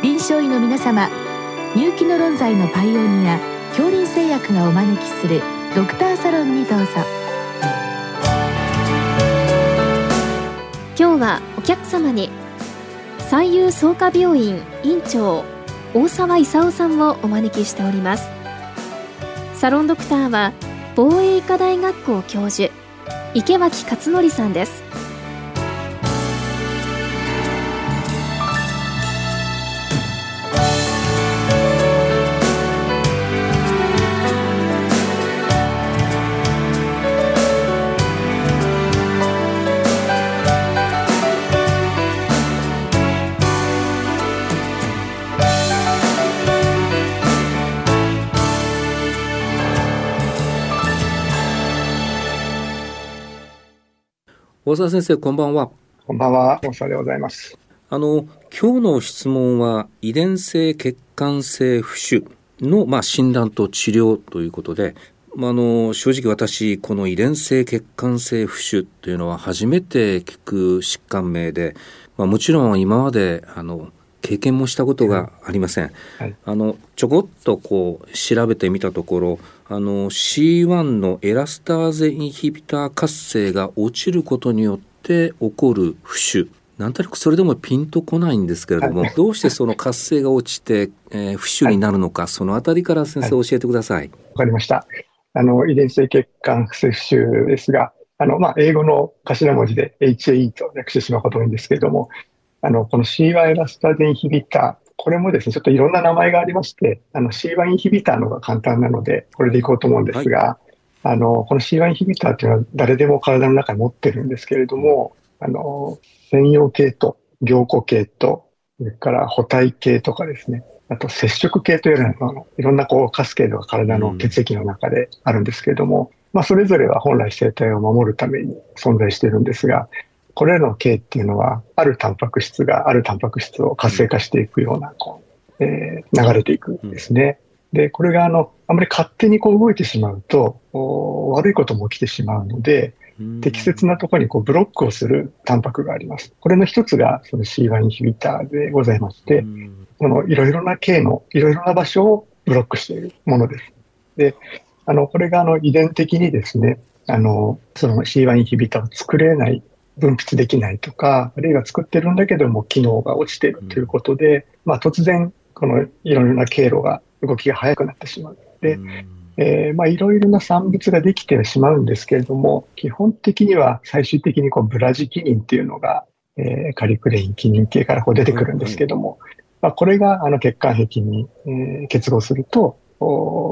臨床医の皆様入気の論剤のパイオニア恐林製薬がお招きするドクターサロンにどうぞ。今日はお客様に最優創価病院院長大沢勲さんをお招きしております。サロンドクターは防衛医科大学校教授池脇勝則さんです。大沢先生、こんばんは。こんばんは、大沢でございます。あの、今日の質問は、遺伝性血管性浮腫の、まあ、診断と治療ということで、まあ、あの、正直私、この遺伝性血管性浮腫というのは初めて聞く疾患名で、まあ、もちろん今まで、あの、経験もしたことがありません。はい、あのちょこっとこう調べてみたところあの C1 のエラスターゼインヒビター活性が落ちることによって起こる浮腫なんとなくそれでもピンとこないんですけれども、はい、どうしてその活性が落ちて、えー、浮腫になるのか、はい、そのあたりから先生教えてください。わ、かりました。あの遺伝性血管不正浮腫ですが、あのまあ英語の頭文字で HAE と略してしまうことが多いんですけれども、あの、この C1 エラスターゼインヒビター、これもですね、ちょっといろんな名前がありまして、あの C1 インヒビターのが簡単なので、これでいこうと思うんですが、はい、あの、この C1 インヒビターっていうのは誰でも体の中に持ってるんですけれども、あの、専用系と、凝固系と、それから補体系とかですね、あと接触系というような、いろんなこうカスケードが体の血液の中であるんですけれども、うん、まあそれぞれは本来生体を守るために存在しているんですが、これらの系っていうのは、あるタンパク質があるタンパク質を活性化していくような、こう、えー、流れていくんですね。で、これがあの、あまり勝手にこう動いてしまうと、悪いことも起きてしまうので、適切なところにこうブロックをするタンパクがあります。これの一つがその C1 インヒビターでございまして、このいろいろな系のいろいろな場所をブロックしているものです。で、あの、これがあの遺伝的にですね、あの、その C1 インヒビターを作れない分泌できないとか、あるいは作ってるんだけども機能が落ちてるということで、うん、まあ突然、このいろいろな経路が、動きが速くなってしまう。で、うん、えー、まあいろいろな産物ができてしまうんですけれども、基本的には最終的にこうブラジキニンっていうのが、えー、カリクレイン、キニン系からこう出てくるんですけども、まあ、これがあの血管壁に、えー、結合すると、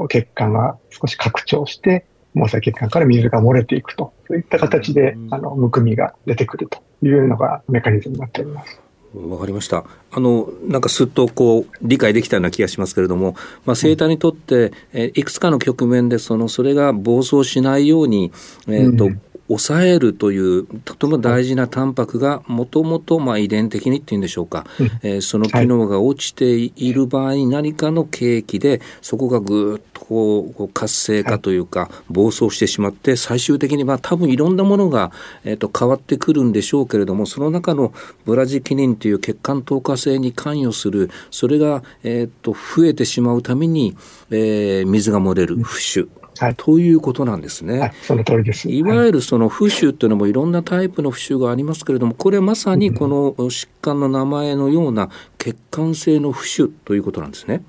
血管が少し拡張して、毛細血管から水が漏れていくと、そういった形で、あの、むくみが出てくるというのがメカニズムになっております。わかりました。あの、なんかすっとこう、理解できたような気がしますけれども、まあ、生体にとって、えいくつかの局面で、その、それが暴走しないように、えっ、ー、と、うん抑えるというとても大事なタンパクがもともと遺伝的にっていうんでしょうか、うん、えー、その機能が落ちている場合に何かの契機でそこがぐっとこう活性化というか暴走してしまって最終的にまあ多分いろんなものが、えー、と変わってくるんでしょうけれどもその中のブラジキニンという血管透過性に関与するそれが、えー、と増えてしまうために、えー、水が漏れる浮腫はい、ということなんですね。はい、その通りです。いわゆるその浮腫っていうのもいろんなタイプの浮腫がありますけれども、これまさにこの疾患の名前のような血管性の浮腫ということなんですね。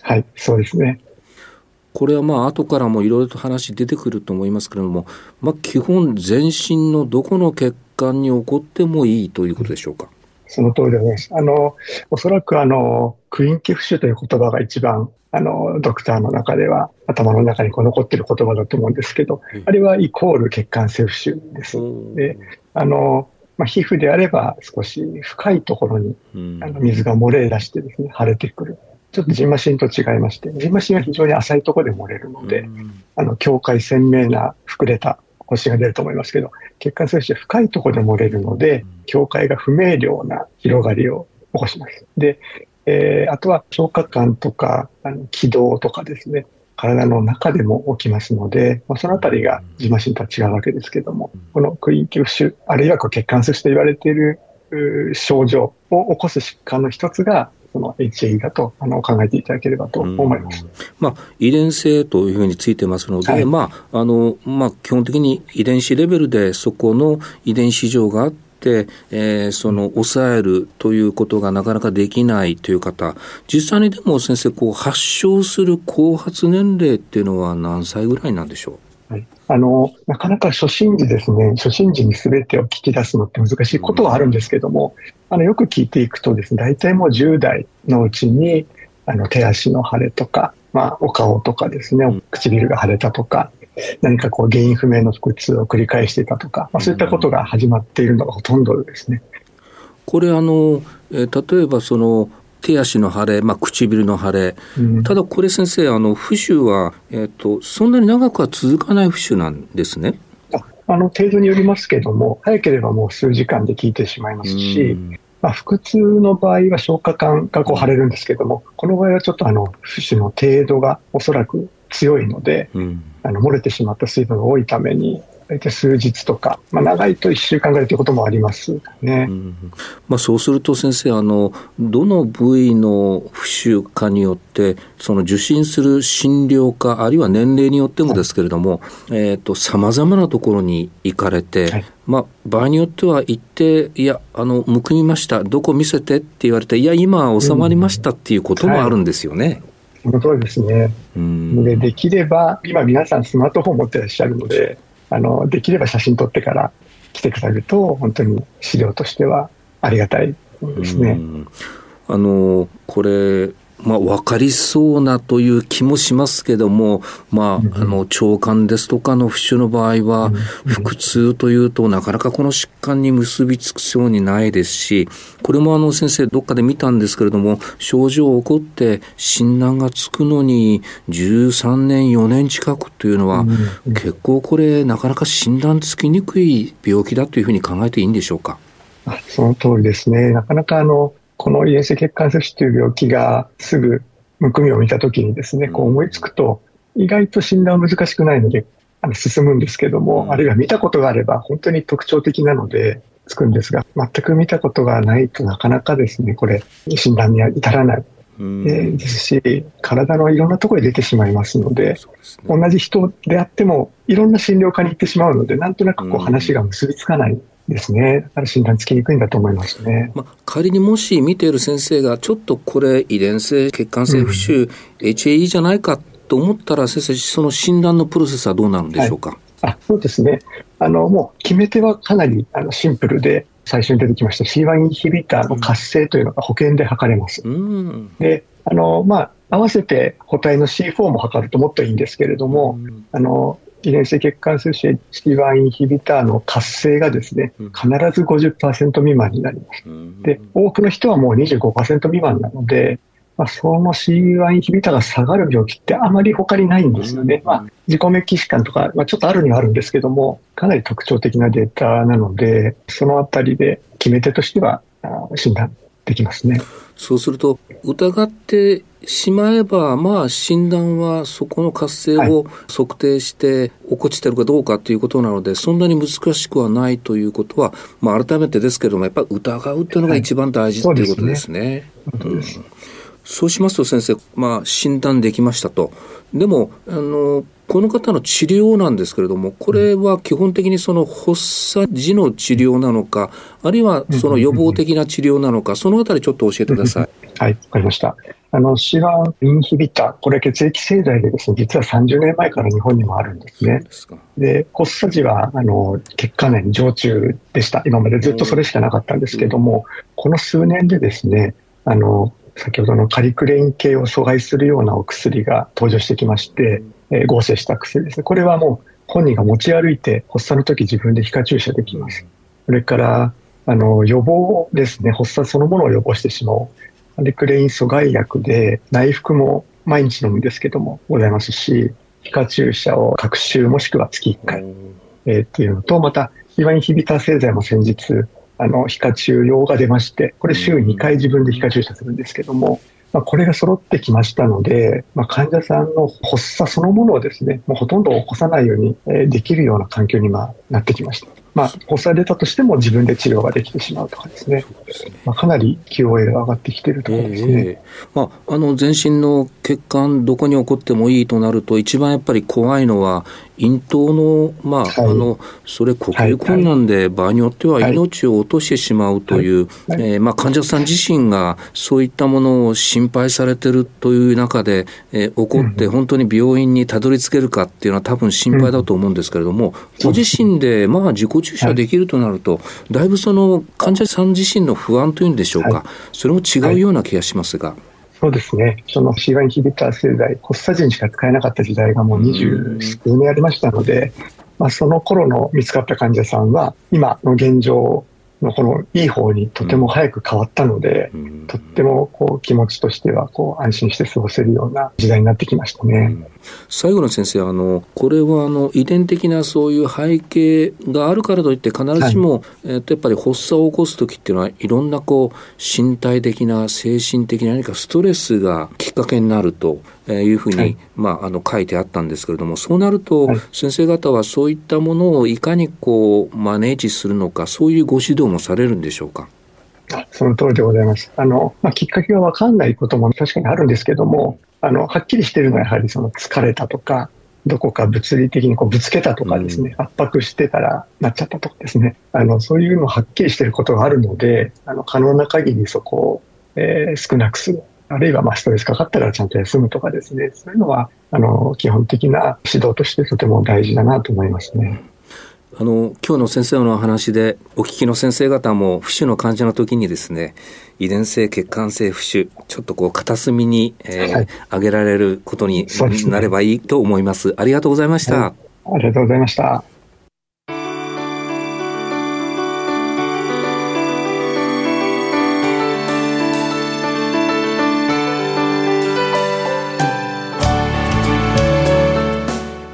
はい、そうですね。これはまあ後からもいろいろと話出てくると思いますけれども、まあ、基本全身のどこの血管に起こってもいいということでしょうか？その通りでございます。あの、おそらくあの、クインキ浮腫という言葉が一番あの、ドクターの中では頭の中にこう残ってる言葉だと思うんですけど、あれはイコール血管性浮腫です。で、あの、まあ、皮膚であれば少し深いところにあの水が漏れ出してですね、腫れてくる。ちょっとジンマシンと違いまして、ジンマシンは非常に浅いところで漏れるので、あの、境界鮮明な膨れた星が出ると思いますけど、血管性浮腫は深いところで漏れるので、境界が不明瞭な広がりを起こします。で、えー、あとは消化管とか、あの気道とかですね、体の中でも起きますので、まあ、そのあたりがジマシンとは違うわけですけども、このクイーン球腫、あるいはこう血管性腫と言われている症状を起こす疾患の一つが、その HAE だとあの考えていただければと思います。まあ、遺伝性というふうについてますので、はい、まあ、あの、まあ、基本的に遺伝子レベルでそこの遺伝子上があって、えー、その抑えるということがなかなかできないという方、実際にでも先生、こう発症する後発年齢っていうのは何歳ぐらいなんでしょう？はい、あの、なかなか初心時ですね、初心時に全てを聞き出すのって難しいことはあるんですけども、あの、よく聞いていくとですね、大体もう10代のうちに、あの、手足の腫れとか、まあ、お顔とかですね、唇が腫れたとか、何かこう原因不明の腹痛を繰り返していたとか、まあ、そういったことが始まっているのがほとんどですね。これあの、えー、例えばその手足の腫れ、まあ、唇の腫れ、うん、ただこれ先生、あの浮腫は、えーと、そんなに長くは続かない浮腫なんですね。あの程度によりますけれども、早ければもう数時間で効いてしまいますし、うん、まあ、腹痛の場合は消化管がこう腫れるんですけれども、この場合はちょっとあの浮腫の程度がおそらく強いので、うん、あの漏れてしまった水分が多いために、大体数日とか、まあ、長いと1週間ぐらいということもありますね。うん、まあ、そうすると先生あの、どの部位の浮腫かによって、その受診する診療科、あるいは年齢によってもですけれども、さまざまなところに行かれて、はい、まあ、場合によっては行って、いや、あの、むくみました、どこ見せてって言われて、いや、今収まりましたっていうこともあるんですよね。うんはいその通りですね。でできれば、今皆さんスマートフォン持ってらっしゃるので、あの、できれば写真撮ってから来てくださると、本当に資料としてはありがたいですね。あの、これ、まあ、分かりそうなという気もしますけども、まあ、あの、腸管ですとかの浮腫の場合は、腹痛というとなかなかこの疾患に結びつくそうにないですし、これもあの、先生どっかで見たんですけれども、症状起こって診断がつくのに13年、4年近くというのは、結構これ、なかなか診断つきにくい病気だというふうに考えていいんでしょうか？その通りですね。なかなかあの、この遺伝性血管接種という病気がすぐむくみを見たときにですね、こう思いつくと、意外と診断は難しくないので、あの進むんですけども、あるいは見たことがあれば本当に特徴的なので、つくんですが、全く見たことがないとなかなかですね、これ、診断には至らない。えー、ですし、体のいろんなところに出てしまいますので、でね、同じ人であっても、いろんな診療科に行ってしまうので、なんとなくこう話が結びつかないですね。だから診断つきにくいんだと思いますね。まあ、仮にもし見ている先生が、ちょっとこれ遺伝性血管性浮腫、うん、HAE じゃないかと思ったら、先生、その診断のプロセスはどうなるんでしょうか？はい、あそうですね。あの、もう決め手はかなりあのシンプルで、最初に出てきました C1 インヒビターの活性というのが保険で測れます。うん、で、あの、まあ、合わせて補体の C4 も測るともっといいんですけれども、うん、あの、遺伝性血管性種 HT1 インヒビターの活性がですね、必ず50%未満になります。で、多くの人はもう25%未満なので、まあ、その C1 インヒビターが下がる病気ってあまり他にないんですよね。まあ、自己メッキ疾患とか、まあ、ちょっとあるにはあるんですけども、かなり特徴的なデータなので、そのあたりで決め手としては診断できますね。そうすると、疑ってしまえば、まあ、診断はそこの活性を測定して起こしてるかどうかということなので、はい、そんなに難しくはないということは、まあ、改めてですけれども、やっぱり疑うというのが一番大事、はい、ということですね。そう、ねそうしますと先生、まあ、診断できましたと。でも、あの、この方の治療なんですけれども、これは基本的にその発作時の治療なのか、あるいはその予防的な治療なのか、そのあたりちょっと教えてください。はい、わかりました。あの、シワンインヒビター、これ血液製剤でですね、実は30年前から日本にもあるんですね。で発作時は、あの、血管内に常駐でした。今までずっとそれしかなかったんですけども、この数年でですね、あの、先ほどのカリクレイン系を阻害するようなお薬が登場してきまして、えー、合成した薬ですね。これはもう本人が持ち歩いて発作の時自分で皮下注射できます。それから、あの、予防ですね。発作そのものを予防してしまう。カリクレイン阻害薬で内服も毎日飲むんですけどもございますし、皮下注射を各週もしくは月1回、えー、っていうのと、また、イワインヒビター製剤も先日、あの、皮下注用が出まして、これ週2回自分で皮下注射するんですけども、まあ、これが揃ってきましたので、まあ、患者さんの発作そのものをですね、もうほとんど起こさないようにできるような環境になってきました。まあ、発作出たとしても自分で治療ができてしまうとかですね、すね。まあ、かなり QOL が上がってきているところですね、えー、まあ、あの全身の血管、どこに起こってもいいとなると、一番やっぱり怖いのは、咽頭の、まあ、はい、あの、それ呼吸困難で、場合によっては命を落としてしまうという、はい、えー、まあ、患者さん自身がそういったものを心配されてるという中で、えー、起こって本当に病院にたどり着けるかっていうのは多分心配だと思うんですけれども、ご自身で、まあ、自己注射できるとなると、だいぶその患者さん自身の不安というんでしょうか、それも違うような気がしますが。そうですね。その C1 インヒビター製剤、発作時にしか使えなかった時代がもう二十数年ありましたので、まあ、その頃の見つかった患者さんは、今の現状のこのいい方にとても早く変わったので、うん、とってもこう気持ちとしてはこう安心して過ごせるような時代になってきましたね。うん、最後の先生、あのこれはあの遺伝的なそういう背景があるからといって必ずしも、はい、えー、とやっぱり発作を起こす時っていうのはいろんなこう身体的な精神的な何かストレスがきっかけになるというふうに、はい、まあ、あの書いてあったんですけれどもそうなると、先生方はそういったものをいかにこうマネージするのかそういうご指導もされるんでしょうか？あその通りでございます。あの、まあ、きっかけがわかんないことも確かにあるんですけども、あの、はっきりしてるのはやはりその疲れたとか、どこか物理的にこうぶつけたとかですね、うん、圧迫してたらなっちゃったとかですね、あの、そういうのはっきりしてることがあるので、あの、可能な限りそこを、えー、少なくする。あるいはまあストレスかかったらちゃんと休むとかですね、そういうのは、あの、基本的な指導としてとても大事だなと思いますね。あの今日の先生のお話でお聞きの先生方も浮腫の患者の時にですね遺伝性血管性浮腫ちょっとこう片隅に、えーはい、挙げられることになればいいと思います、ね、ありがとうございました、はい、ありがとうございました。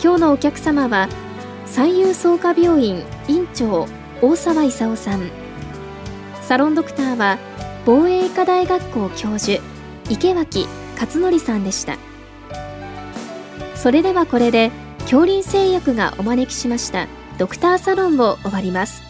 今日のお客様は三遊創価病院院長大沢勲さん。サロンドクターは防衛医科大学校教授池脇勝則さんでした。それではこれで恐林製薬がお招きしましたドクターサロンを終わります。